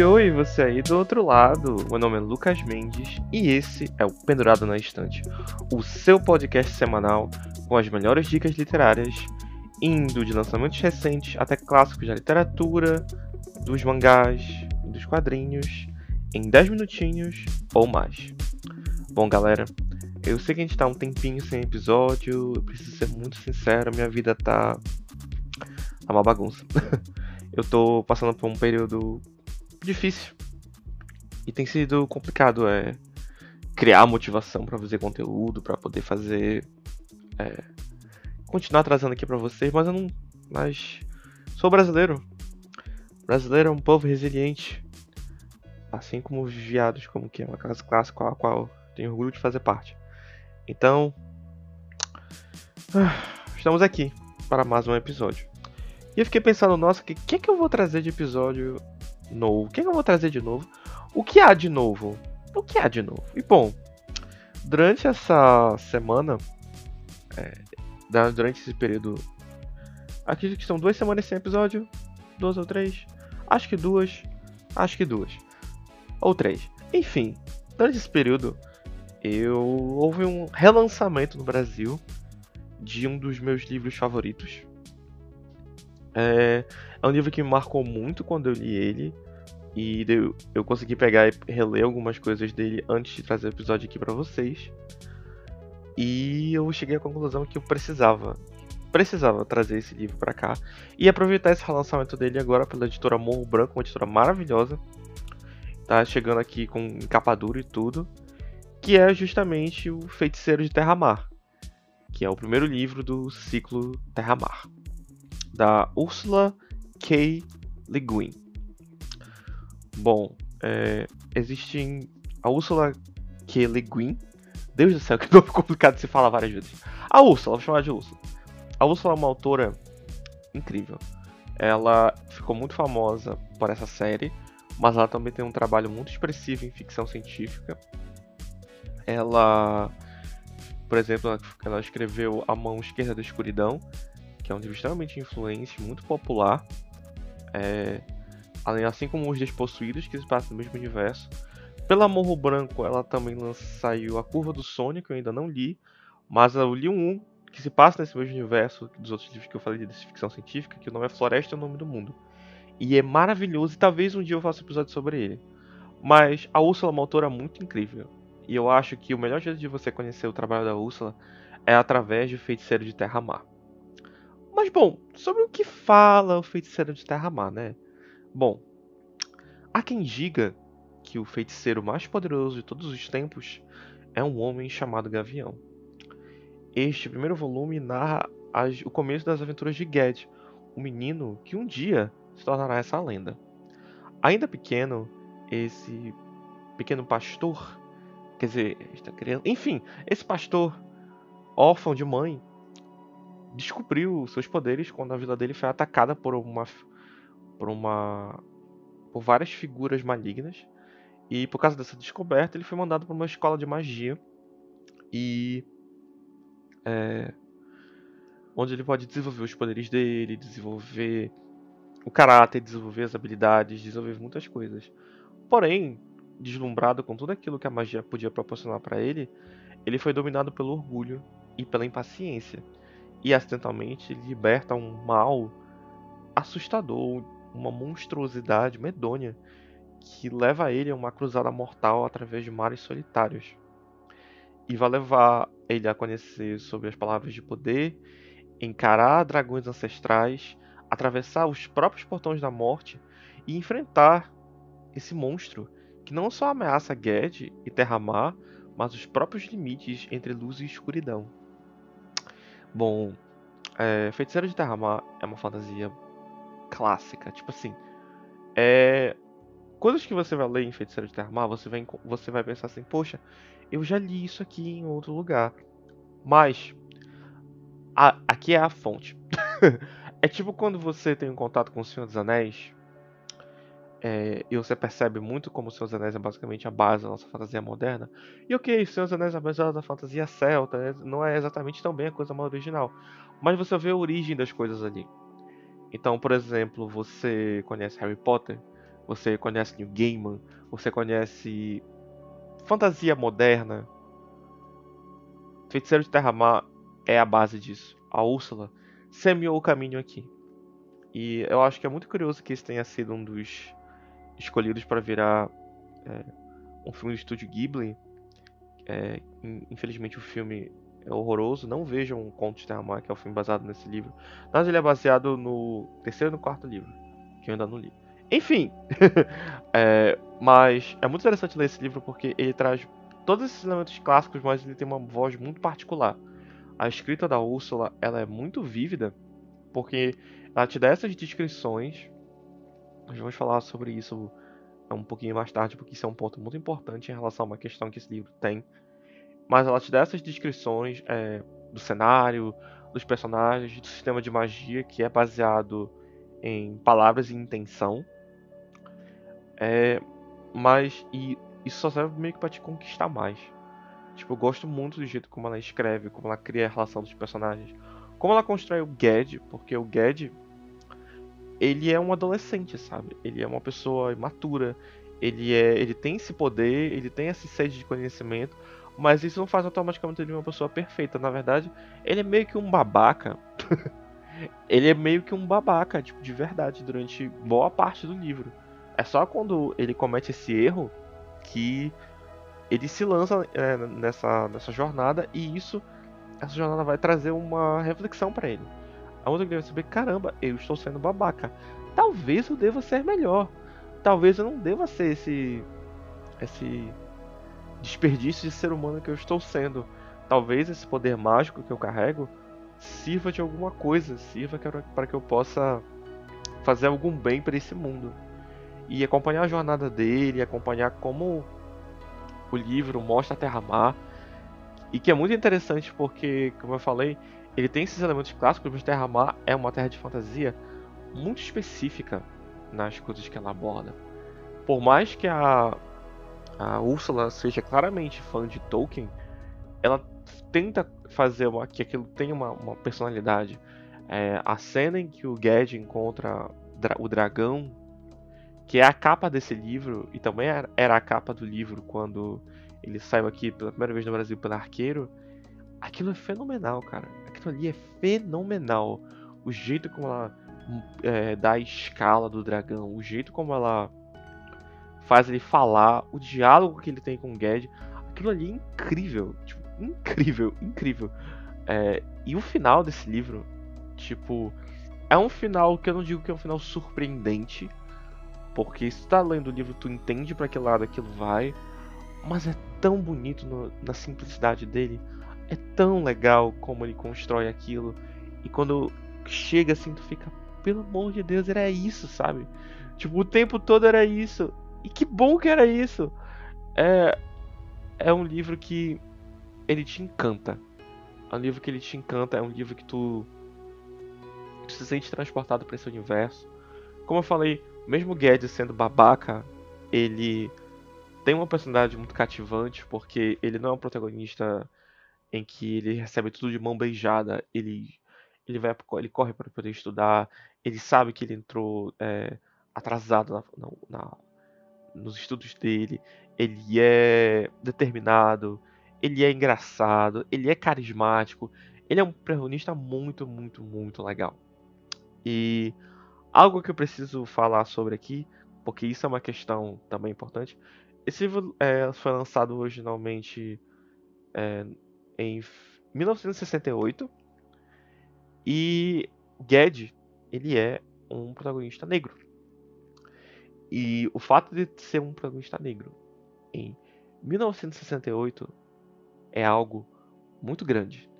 Oi, você aí do outro lado. Meu nome é Lucas Mendes e esse é o Pendurado na Estante, o seu podcast semanal com as melhores dicas literárias, indo de lançamentos recentes até clássicos da literatura, dos mangás, dos quadrinhos, em 10 minutinhos ou mais. Bom, galera, eu sei que a gente tá um tempinho sem episódio, eu preciso ser muito sincero, minha vida tá. tá uma bagunça. eu tô passando por um período difícil. E tem sido complicado é criar motivação para fazer conteúdo, para poder fazer é, continuar trazendo aqui para vocês, mas eu não, mas sou brasileiro. Brasileiro é um povo resiliente, assim como os viados, como que é uma classe clássica a qual tenho orgulho de fazer parte. Então, estamos aqui para mais um episódio. E eu fiquei pensando, nossa, o que, que, que eu vou trazer de episódio novo? O que, que eu vou trazer de novo? O que há de novo? O que há de novo? E bom, durante essa semana, é, durante esse período, acredito que são duas semanas sem episódio, duas ou três, acho que duas, acho que duas, ou três. Enfim, durante esse período, eu houve um relançamento no Brasil de um dos meus livros favoritos, é, é um livro que me marcou muito quando eu li ele. E eu, eu consegui pegar e reler algumas coisas dele antes de trazer o episódio aqui para vocês. E eu cheguei à conclusão que eu precisava precisava trazer esse livro para cá e aproveitar esse relançamento dele agora pela editora Morro Branco, uma editora maravilhosa. Tá chegando aqui com capa dura e tudo, que é justamente o Feiticeiro de Terra-Mar, que é o primeiro livro do ciclo Terra-Mar da Ursula K. Le Guin. Bom, é, existe a Ursula K. Le Guin. Deus do céu, que nome complicado de se falar várias vezes. A Ursula, vou chamar de Ursula. A Ursula é uma autora incrível. Ela ficou muito famosa por essa série, mas ela também tem um trabalho muito expressivo em ficção científica. Ela, por exemplo, ela escreveu A Mão Esquerda da Escuridão, que é um livro extremamente influente, muito popular. É, assim como Os Despossuídos, que se passa no mesmo universo. Pela Morro Branco, ela também saiu A Curva do Sônia, que eu ainda não li, mas eu li um que se passa nesse mesmo universo dos outros livros que eu falei de ficção científica, que o nome é Floresta é o Nome do Mundo. E é maravilhoso, e talvez um dia eu faça um episódio sobre ele. Mas a Úrsula é uma autora muito incrível. E eu acho que o melhor jeito de você conhecer o trabalho da Úrsula é através de Feiticeiro de Terra-Mar. Mas bom, sobre o que fala o feiticeiro de Terra-Mar, né? Bom, há quem diga que o feiticeiro mais poderoso de todos os tempos é um homem chamado Gavião. Este primeiro volume narra as, o começo das aventuras de Ged, o menino que um dia se tornará essa lenda. Ainda pequeno, esse pequeno pastor, quer dizer, esta criança, enfim, esse pastor órfão de mãe descobriu seus poderes quando a vila dele foi atacada por uma por uma por várias figuras malignas. E por causa dessa descoberta ele foi mandado para uma escola de magia. E é, onde ele pode desenvolver os poderes dele, desenvolver o caráter, desenvolver as habilidades, desenvolver muitas coisas. Porém, deslumbrado com tudo aquilo que a magia podia proporcionar para ele, ele foi dominado pelo orgulho e pela impaciência e acidentalmente liberta um mal assustador, uma monstruosidade medonha que leva ele a uma cruzada mortal através de mares solitários. E vai levar ele a conhecer sobre as palavras de poder, encarar dragões ancestrais, atravessar os próprios portões da morte e enfrentar esse monstro que não só ameaça Ged e Terra-Mar, mas os próprios limites entre luz e escuridão. Bom, é, Feiticeiro de Terra-Mar é uma fantasia clássica. Tipo assim, é... Coisas que você vai ler em Feiticeiro de Terra-Mar, você vai, você vai pensar assim, poxa, eu já li isso aqui em outro lugar. Mas, a, aqui é a fonte. é tipo quando você tem um contato com o Senhor dos Anéis, é, e você percebe muito como o Senhor dos Anéis é basicamente a base da nossa fantasia moderna. E ok, o Senhor dos Anéis é a base da fantasia celta, né? não é exatamente tão bem a coisa mais original. Mas você vê a origem das coisas ali. Então, por exemplo, você conhece Harry Potter, você conhece New Gaiman, você conhece fantasia moderna. Feiticeiro de Terra-Mar é a base disso. A Úrsula semeou o caminho aqui. E eu acho que é muito curioso que esse tenha sido um dos escolhidos para virar é, um filme do estúdio Ghibli. É, infelizmente o filme é horroroso. Não vejam Conto de Terra-Mar, que é o filme baseado nesse livro. Mas ele é baseado no terceiro e no quarto livro, que eu ainda não li. Enfim, é, mas é muito interessante ler esse livro porque ele traz todos esses elementos clássicos, mas ele tem uma voz muito particular. A escrita da Úrsula ela é muito vívida porque ela te dá essas descrições. Nós vamos falar sobre isso um pouquinho mais tarde, porque isso é um ponto muito importante em relação a uma questão que esse livro tem. Mas ela te dá essas descrições é, do cenário, dos personagens, do sistema de magia que é baseado em palavras e intenção. É, mas e isso só serve meio que pra te conquistar mais. Tipo, eu gosto muito do jeito como ela escreve, como ela cria a relação dos personagens. Como ela constrói o Ged, porque o Ged ele é um adolescente, sabe? Ele é uma pessoa imatura, ele é, ele tem esse poder, ele tem essa sede de conhecimento, mas isso não faz automaticamente ele uma pessoa perfeita. Na verdade, ele é meio que um babaca. ele é meio que um babaca, tipo, de verdade, durante boa parte do livro. É só quando ele comete esse erro que ele se lança é, nessa, nessa jornada e isso, essa jornada vai trazer uma reflexão para ele. Aonde ele vai saber, caramba, eu estou sendo babaca. Talvez eu deva ser melhor. Talvez eu não deva ser esse esse desperdício de ser humano que eu estou sendo. Talvez esse poder mágico que eu carrego sirva de alguma coisa, sirva para que eu possa fazer algum bem para esse mundo e acompanhar a jornada dele, acompanhar como o livro mostra a Terra-Mar. E que é muito interessante porque, como eu falei, ele tem esses elementos clássicos, mas Terra-Mar é uma terra de fantasia muito específica nas coisas que ela aborda. Por mais que a, a Úrsula seja claramente fã de Tolkien, ela tenta fazer uma, que aquilo tenha uma, uma personalidade. É, a cena em que o Ged encontra o dragão que é a capa desse livro, e também era a capa do livro quando ele saiu aqui pela primeira vez no Brasil pela Arqueiro. Aquilo é fenomenal, cara. Aquilo ali é fenomenal. O jeito como ela é, dá a escala do dragão, o jeito como ela faz ele falar, o diálogo que ele tem com o Ged, aquilo ali é incrível. Tipo, incrível, incrível. É, e o final desse livro, tipo, é um final que eu não digo que é um final surpreendente, porque se tu tá lendo o livro, tu entende para que lado aquilo vai. Mas é tão bonito no, na simplicidade dele. É tão legal como ele constrói aquilo. E quando chega assim, tu fica, pelo amor de Deus, era isso, sabe? Tipo, o tempo todo era isso. E que bom que era isso. É, é um livro que ele te encanta. É um livro que ele te encanta, é um livro que tu, se sente transportado para esse universo. Como eu falei, mesmo Guedes sendo babaca, ele tem uma personalidade muito cativante, porque ele não é um protagonista em que ele recebe tudo de mão beijada, ele ele vai ele corre para poder estudar, ele sabe que ele entrou é, atrasado na, na, nos estudos dele, ele é determinado, ele é engraçado, ele é carismático, ele é um protagonista muito, muito, muito legal. E Algo que eu preciso falar sobre aqui, porque isso é uma questão também importante. Esse livro é, foi lançado originalmente é, em 1968 e Ged ele é um protagonista negro. E o fato de ser um protagonista negro em 1968 é algo muito grande.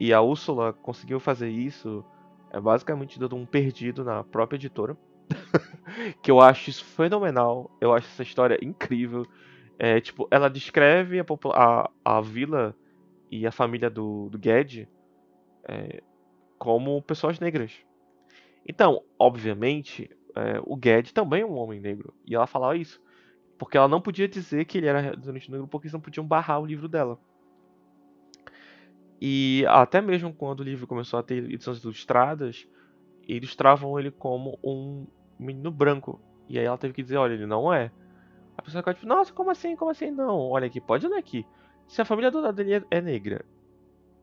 E a Úrsula conseguiu fazer isso é basicamente dando um perdido na própria editora. que eu acho isso fenomenal. Eu acho essa história incrível. É, tipo, ela descreve a, a, a vila e a família do, do Ged é, como pessoas negras. Então, obviamente, é, o Ged também é um homem negro. E ela falava isso. Porque ela não podia dizer que ele era residente negro porque eles não podiam barrar o livro dela. E até mesmo quando o livro começou a ter edições ilustradas, eles travam ele como um menino branco. E aí ela teve que dizer, olha, ele não é. A pessoa ficou tipo, nossa, como assim, como assim? Não, olha aqui, pode olhar aqui. Se a família toda dele é, é negra,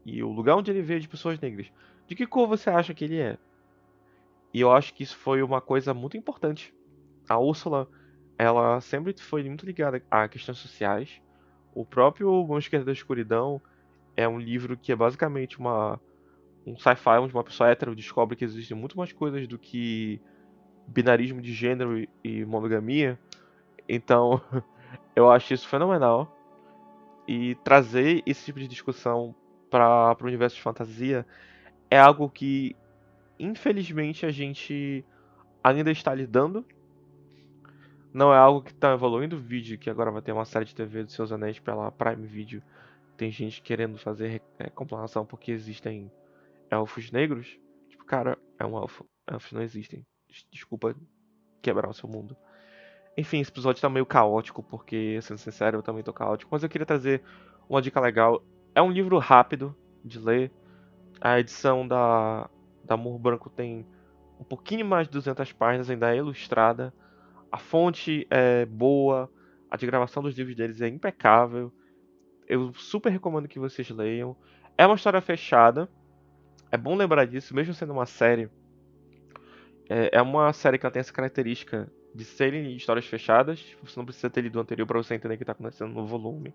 e o lugar onde ele veio de pessoas negras, de que cor você acha que ele é? E eu acho que isso foi uma coisa muito importante. A Úrsula, ela sempre foi muito ligada a questões sociais. O próprio Mão da Escuridão é um livro que é basicamente uma um sci-fi onde uma pessoa hétero descobre que existem muito mais coisas do que binarismo de gênero e monogamia. Então, eu acho isso fenomenal. E trazer esse tipo de discussão para o universo de fantasia é algo que, infelizmente, a gente ainda está lidando. Não é algo que está evoluindo. O vídeo que agora vai ter uma série de TV dos Seus Anéis pela Prime Video. Tem gente querendo fazer é, porque existem elfos negros. Tipo, cara, é um elfo. Elfos não existem. Desculpa quebrar o seu mundo. Enfim, esse episódio tá meio caótico, porque, sendo sincero, eu também tô caótico. Mas eu queria trazer uma dica legal. É um livro rápido de ler. A edição da, da Amor Branco tem um pouquinho mais de 200 páginas, ainda é ilustrada. A fonte é boa, a de gravação dos livros deles é impecável. Eu super recomendo que vocês leiam. É uma história fechada. É bom lembrar disso, mesmo sendo uma série. É, é uma série que ela tem essa característica de serem histórias fechadas. Você não precisa ter lido o anterior para você entender o que está acontecendo no volume.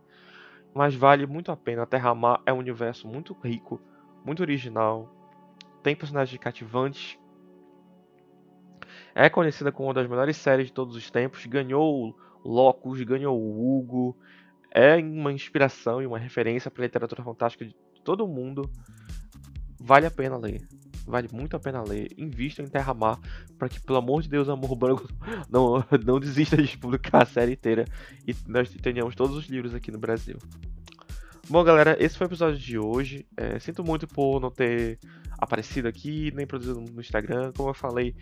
Mas vale muito a pena. A Terra-Mar é um universo muito rico, muito original. Tem personagens cativantes. É conhecida como uma das melhores séries de todos os tempos. Ganhou Locus, ganhou Hugo. É uma inspiração e uma referência para a literatura fantástica de todo mundo. Vale a pena ler. Vale muito a pena ler. Invista em Terra Mar para que, pelo amor de Deus, Amor Branco não, não desista de publicar a série inteira e nós tenhamos todos os livros aqui no Brasil. Bom, galera, esse foi o episódio de hoje. É, sinto muito por não ter aparecido aqui, nem produzido no Instagram. Como eu falei,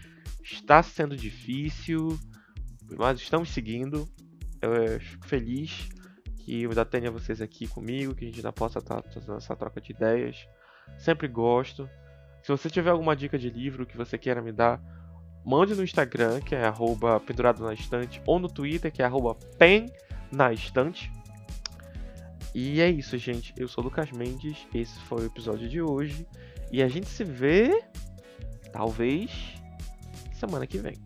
está sendo difícil, mas estamos seguindo. Eu é, fico feliz que eu ainda tenha vocês aqui comigo, que a gente ainda possa estar tá fazendo essa troca de ideias. Sempre gosto. Se você tiver alguma dica de livro que você queira me dar, mande no Instagram, que é arroba pendurado na estante, ou no Twitter, que é arroba pen na estante. E é isso, gente. Eu sou o Lucas Mendes, esse foi o episódio de hoje. E a gente se vê, talvez, semana que vem.